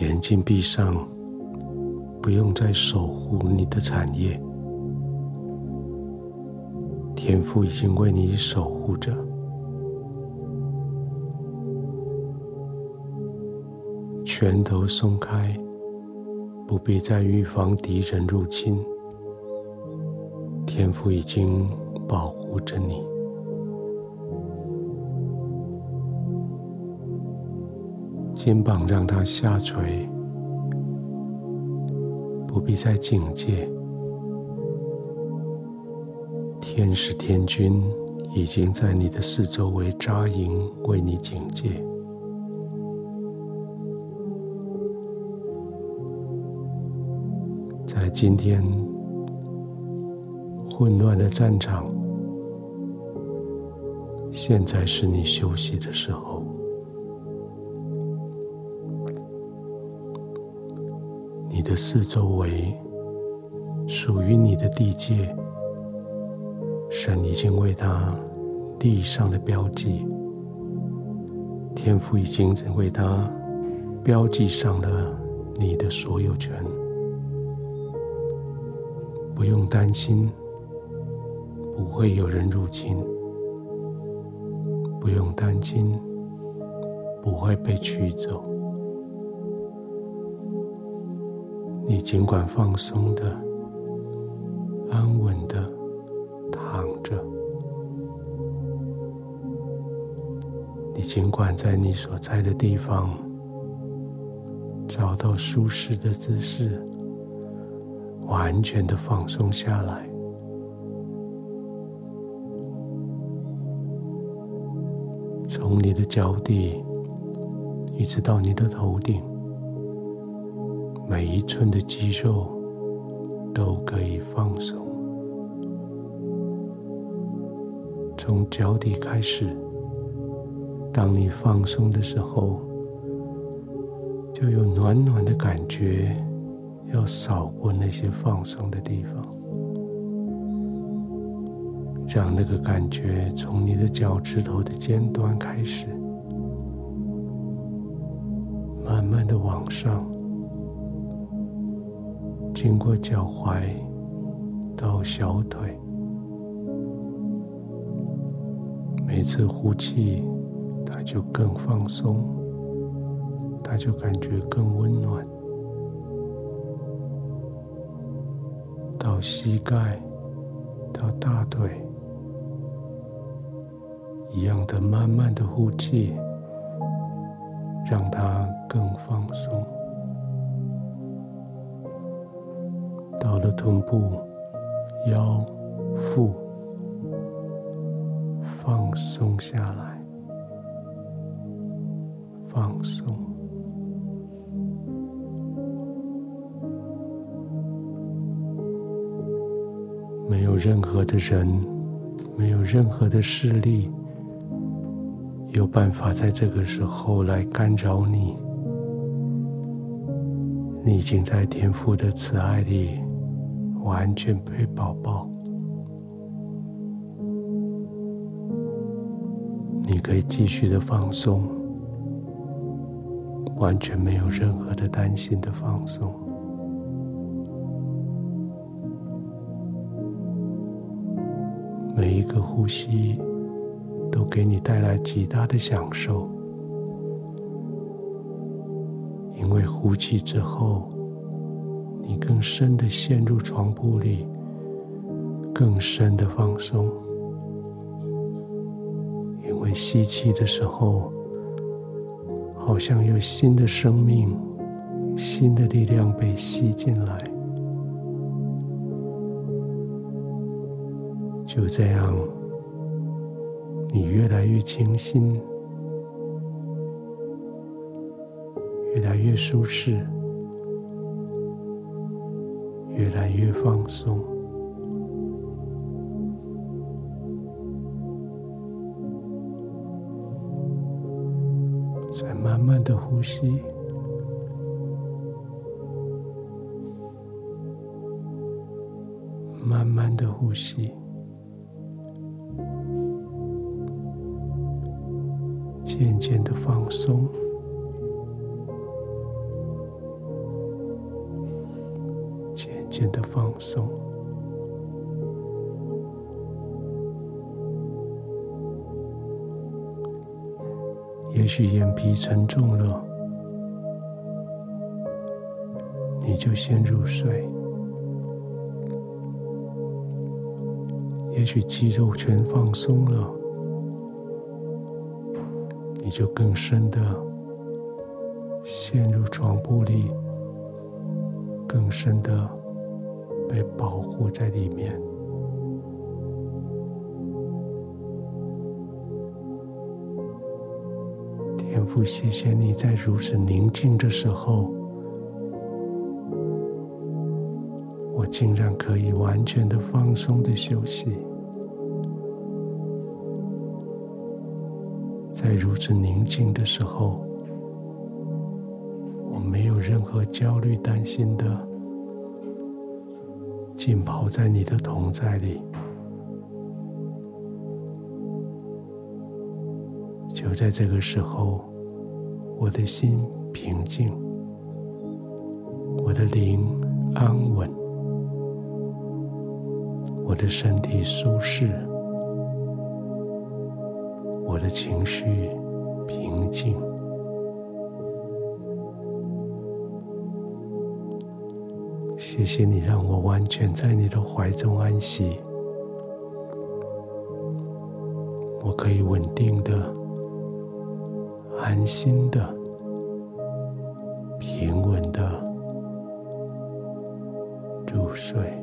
眼睛闭上，不用再守护你的产业，天父已经为你守护着。拳头松开，不必再预防敌人入侵。天父已经保护着你。肩膀让它下垂，不必再警戒。天使天军已经在你的四周围扎营，为你警戒。在今天混乱的战场，现在是你休息的时候。你的四周围属于你的地界，神已经为他地上了标记，天父已经为他标记上了你的所有权，不用担心，不会有人入侵，不用担心，不会被取走。你尽管放松的、安稳的躺着。你尽管在你所在的地方找到舒适的姿势，完全的放松下来。从你的脚底一直到你的头顶。每一寸的肌肉都可以放松，从脚底开始。当你放松的时候，就有暖暖的感觉要扫过那些放松的地方，让那个感觉从你的脚趾头的尖端开始，慢慢的往上。经过脚踝到小腿，每次呼气，它就更放松，它就感觉更温暖。到膝盖，到大腿，一样的慢慢的呼气，让它更放松。到了臀部、腰、腹，放松下来，放松。没有任何的人，没有任何的势力，有办法在这个时候来干扰你。你已经在天父的慈爱里。完全被宝宝，你可以继续的放松，完全没有任何的担心的放松。每一个呼吸都给你带来极大的享受，因为呼气之后。你更深的陷入床铺里，更深的放松，因为吸气的时候，好像有新的生命、新的力量被吸进来。就这样，你越来越清新，越来越舒适。越来越放松，再慢慢的呼吸，慢慢的呼吸，渐渐的放松，渐的放松。也许眼皮沉重了，你就先入睡；也许肌肉全放松了，你就更深的陷入床铺里，更深的被保护在里面。天父，谢谢你在如此宁静的时候，我竟然可以完全的放松的休息。在如此宁静的时候，我没有任何焦虑、担心的，浸泡在你的同在里。就在这个时候，我的心平静，我的灵安稳，我的身体舒适，我的情绪平静。谢谢你让我完全在你的怀中安息，我可以稳定的。安心的、平稳的入睡。